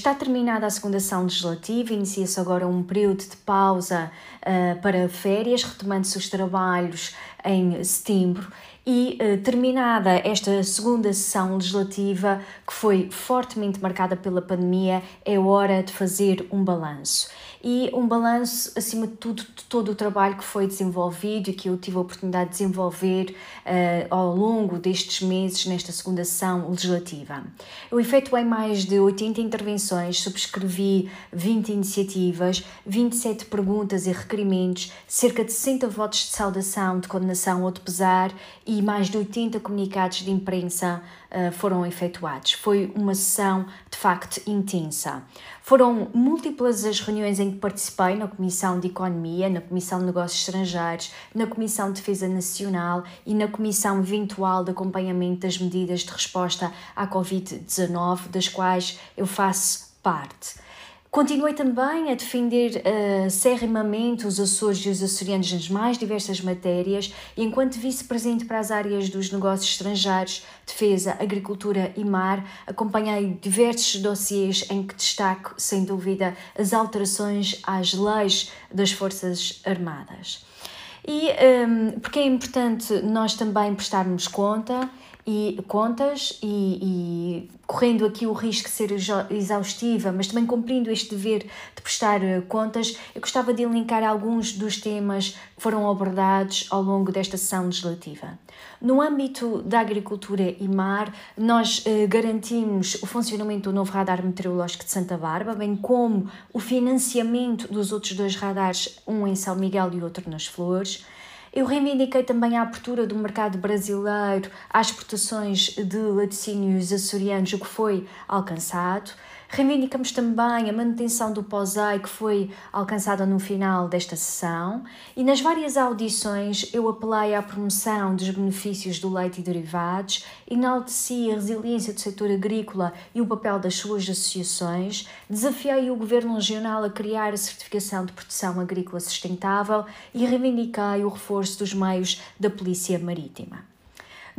Está terminada a segunda sessão legislativa, inicia-se agora um período de pausa uh, para férias, retomando-se os trabalhos em setembro e eh, terminada esta segunda sessão legislativa, que foi fortemente marcada pela pandemia, é hora de fazer um balanço. E um balanço, acima de tudo, de todo o trabalho que foi desenvolvido e que eu tive a oportunidade de desenvolver uh, ao longo destes meses nesta segunda sessão legislativa. Eu efetuei mais de 80 intervenções, subscrevi 20 iniciativas, 27 perguntas e requerimentos, cerca de 60 votos de saudação, de condenação ou de pesar e mais de 80 comunicados de imprensa uh, foram efetuados. Foi uma sessão de facto intensa. Foram múltiplas as reuniões em que participei na Comissão de Economia, na Comissão de Negócios Estrangeiros, na Comissão de Defesa Nacional e na Comissão Eventual de Acompanhamento das Medidas de Resposta à Covid-19, das quais eu faço parte. Continuei também a defender uh, os Açores e os açorianos nas mais diversas matérias e, enquanto vice-presidente para as áreas dos negócios estrangeiros, defesa, agricultura e mar, acompanhei diversos dossiês em que destaco, sem dúvida, as alterações às leis das Forças Armadas. E um, ehm, porque é importante nós também prestarmos conta e contas e, e, correndo aqui o risco de ser exaustiva, mas também cumprindo este dever de prestar eh, contas, eu gostava de elencar alguns dos temas que foram abordados ao longo desta sessão legislativa. No âmbito da agricultura e mar, nós eh, garantimos o funcionamento do novo radar meteorológico de Santa Bárbara, bem como o financiamento dos outros dois radares, um em São Miguel e outro nas Flores. Eu reivindiquei também a abertura do mercado brasileiro às exportações de laticínios açorianos, o que foi alcançado. Reivindicamos também a manutenção do POSEI, que foi alcançada no final desta sessão, e nas várias audições eu apelei à promoção dos benefícios do leite e derivados, enalteci a resiliência do setor agrícola e o papel das suas associações, desafiei o Governo Regional a criar a certificação de produção agrícola sustentável e reivindiquei o reforço dos meios da Polícia Marítima.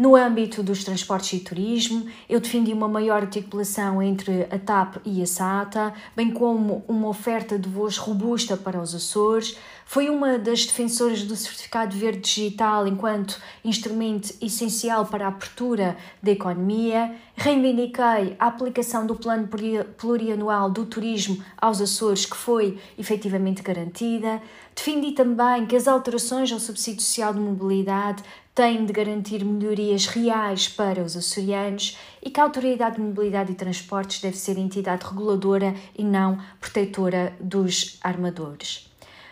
No âmbito dos transportes e turismo, eu defendi uma maior articulação entre a TAP e a SATA, bem como uma oferta de voos robusta para os Açores. Foi uma das defensoras do certificado verde digital enquanto instrumento essencial para a abertura da economia. Reivindiquei a aplicação do plano plurianual do turismo aos Açores, que foi efetivamente garantida. Defendi também que as alterações ao subsídio social de mobilidade tem de garantir melhorias reais para os açorianos e que a Autoridade de Mobilidade e Transportes deve ser entidade reguladora e não protetora dos armadores.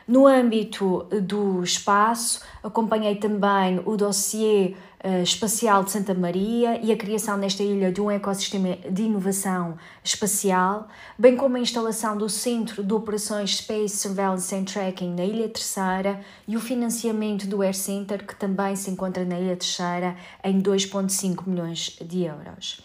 No âmbito do espaço, acompanhei também o dossiê uh, espacial de Santa Maria e a criação nesta ilha de um ecossistema de inovação espacial, bem como a instalação do Centro de Operações Space Surveillance and Tracking na Ilha Terceira e o financiamento do Air Center, que também se encontra na Ilha Terceira, em 2,5 milhões de euros.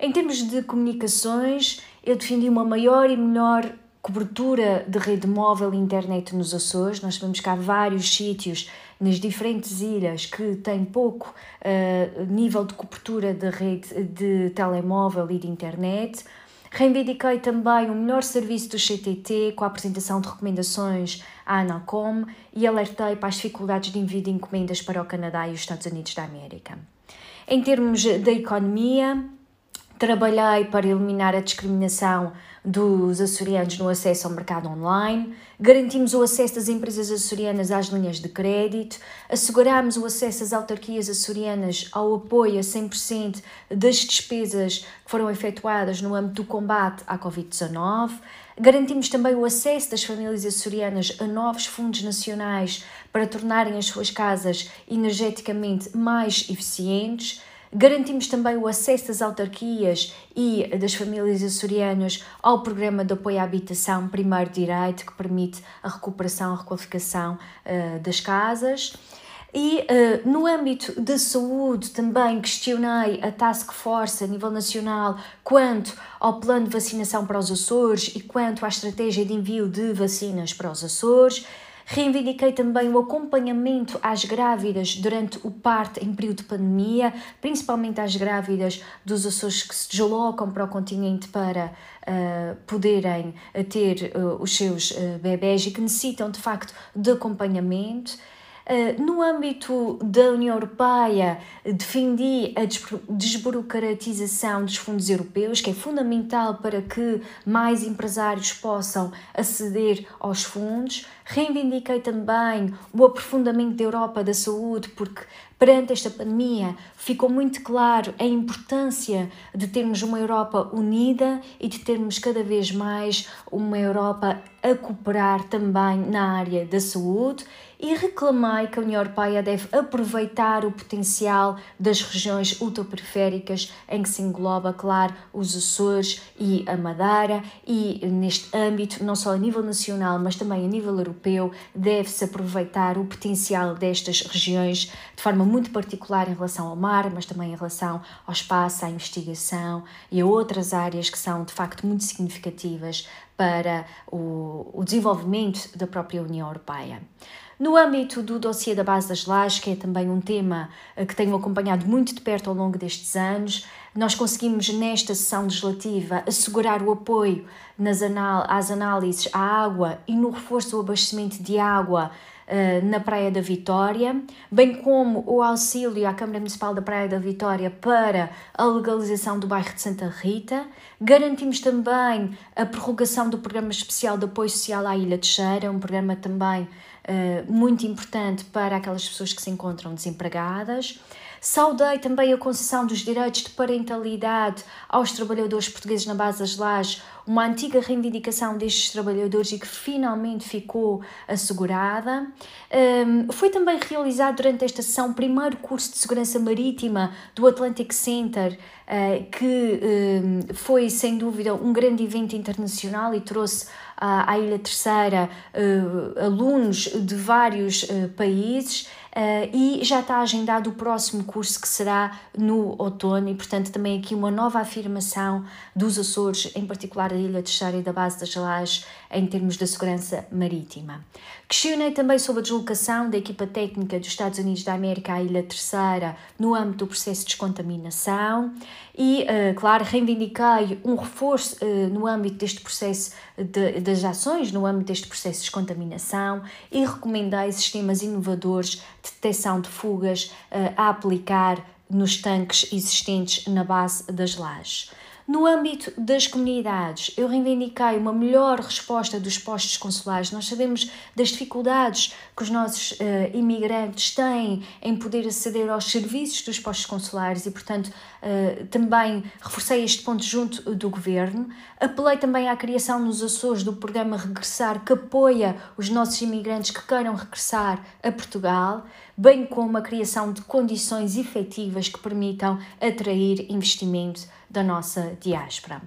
Em termos de comunicações, eu defendi uma maior e melhor cobertura de rede móvel e internet nos Açores. Nós sabemos que há vários sítios nas diferentes ilhas que têm pouco uh, nível de cobertura de rede de telemóvel e de internet. Reivindiquei também o melhor serviço do CTT com a apresentação de recomendações à ANACOM e alertei para as dificuldades de envio de encomendas para o Canadá e os Estados Unidos da América. Em termos da economia, trabalhei para eliminar a discriminação dos açorianos no acesso ao mercado online, garantimos o acesso das empresas açorianas às linhas de crédito, asseguramos o acesso às autarquias açorianas ao apoio a 100% das despesas que foram efetuadas no âmbito do combate à Covid-19, garantimos também o acesso das famílias açorianas a novos fundos nacionais para tornarem as suas casas energeticamente mais eficientes, Garantimos também o acesso das autarquias e das famílias açorianas ao programa de apoio à habitação Primeiro Direito, que permite a recuperação, a requalificação uh, das casas. E uh, no âmbito da saúde também questionei a Task Force a nível nacional quanto ao plano de vacinação para os Açores e quanto à estratégia de envio de vacinas para os Açores. Reivindiquei também o acompanhamento às grávidas durante o parto em período de pandemia, principalmente às grávidas dos Açores que se deslocam para o continente para uh, poderem ter uh, os seus uh, bebés e que necessitam de facto de acompanhamento. Eh, no âmbito da União Europeia, defendi a desburocratização dos fundos europeus, que é fundamental para que mais empresários possam aceder aos fundos. Reivindiquei também o aprofundamento da Europa da saúde, porque perante esta pandemia ficou muito claro a importância de termos uma Europa unida e de termos cada vez mais uma Europa a cooperar também na área da saúde. E reclamei que a União Europeia deve aproveitar o potencial das regiões ultraperiféricas em que se engloba, claro, os Açores e a Madeira e neste âmbito, não só a nível nacional, mas também a nível europeu, deve-se aproveitar o potencial destas regiões de forma muito particular em relação ao mar, mas também em relação ao espaço, à investigação e a outras áreas que são de facto muito significativas para o, o desenvolvimento da própria União Europeia. No âmbito do dossiê da base das lajes, que é também um tema eh, que tenho acompanhado muito de perto ao longo destes anos, nós conseguimos nesta sessão legislativa assegurar o apoio nas anal às análises à água e no reforço do abastecimento de água uh, na Praia da Vitória, bem como o auxílio à Câmara Municipal da Praia da Vitória para a legalização do bairro de Santa Rita. Garantimos também a prorrogação do Programa Especial de Apoio Social à Ilha de Cheira, um programa também eh, muito importante para aquelas pessoas que se encontram desempregadas. Saudei também a concessão dos direitos de parentalidade aos trabalhadores portugueses na base das lajes, uma antiga reivindicação destes trabalhadores e que finalmente ficou assegurada. Um, foi também realizado durante esta sessão o primeiro curso de segurança marítima do Atlantic Center, uh, que um, foi sem dúvida um grande evento internacional e trouxe à Ilha Terceira uh, alunos de vários uh, países. Uh, e já está agendado o próximo curso que será no outono e portanto também aqui uma nova afirmação dos Açores, em particular da Ilha Terceira e da base das Lajes em termos da segurança marítima. Questionei também sobre a deslocação da equipa técnica dos Estados Unidos da América à Ilha Terceira no âmbito do processo de descontaminação e, uh, claro, reivindiquei um reforço uh, no âmbito deste processo de, das ações, no âmbito deste processo de descontaminação e recomendei sistemas inovadores detecção de fugas uh, a aplicar nos tanques existentes na base das lajes. No âmbito das comunidades, eu reivindiquei uma melhor resposta dos postos consulares. Nós sabemos das dificuldades que os nossos uh, imigrantes têm em poder aceder aos serviços dos postos consulares e, portanto, uh, também reforcei este ponto junto do governo. Apelei também à criação nos Açores do programa Regressar, que apoia os nossos imigrantes que queiram regressar a Portugal bem como a criação de condições efetivas que permitam atrair investimento da nossa diáspora.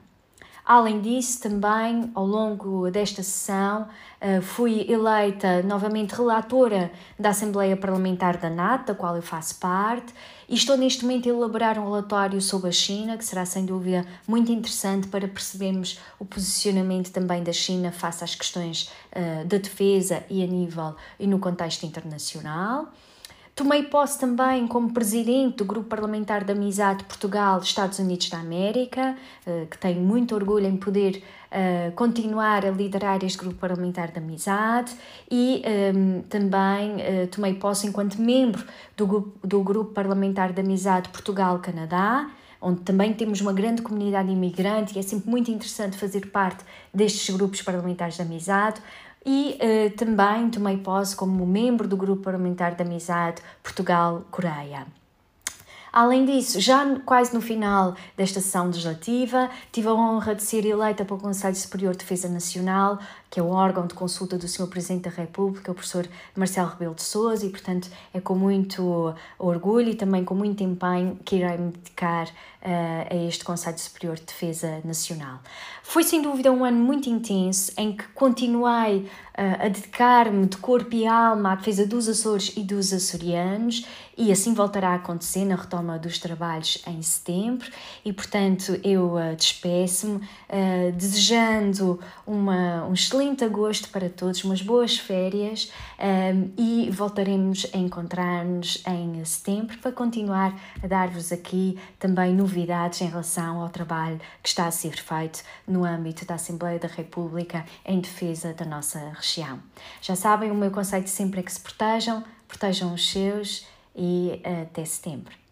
Além disso, também ao longo desta sessão, eh, fui eleita novamente relatora da Assembleia Parlamentar da NATO, da qual eu faço parte, e estou neste momento a elaborar um relatório sobre a China, que será sem dúvida muito interessante para percebermos o posicionamento também da China face às questões eh, da defesa e a nível e no contexto internacional. Tomei posse também como presidente do Grupo Parlamentar de Amizade Portugal-Estados Unidos da América, eh, que tenho muito orgulho em poder eh, continuar a liderar este Grupo Parlamentar de Amizade e ehm, também eh, tomei posse enquanto membro do, do Grupo Parlamentar de Amizade Portugal-Canadá, onde também temos uma grande comunidade imigrante e é sempre muito interessante fazer parte destes grupos parlamentares de amizade e uh, também tomei posse como membro do Grupo Parlamentar de Amizade Portugal-Coreia. Além disso, já quase no final desta sessão legislativa, tive a honra de ser eleita para o Conselho Superior de Defesa Nacional, que é o órgão de consulta do Sr. Presidente da República, o professor Marcelo Rebelo de Sousa, e portanto é com muito orgulho e também com muito empenho que irei me dedicar uh, a este Conselho Superior de Defesa Nacional. Foi sem dúvida um ano muito intenso em que continuei uh, a dedicar-me de corpo e alma à defesa dos Açores e dos açorianos e assim voltará a acontecer na retoma dos trabalhos em setembro e portanto eu uh, despeço-me desejando uma, um excelente agosto para todos, umas boas férias um, e voltaremos a encontrar-nos em setembro para continuar a dar-vos aqui também novidades em relação ao trabalho que está a ser feito no âmbito da Assembleia da República em defesa da nossa região. Já sabem, o meu conceito sempre é que se protejam, protejam os seus e até setembro.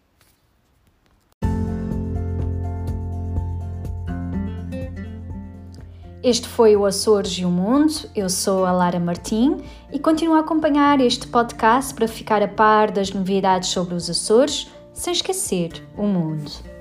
Este foi o Açores e o Mundo. Eu sou a Lara Martim e continuo a acompanhar este podcast para ficar a par das novidades sobre os Açores, sem esquecer o mundo.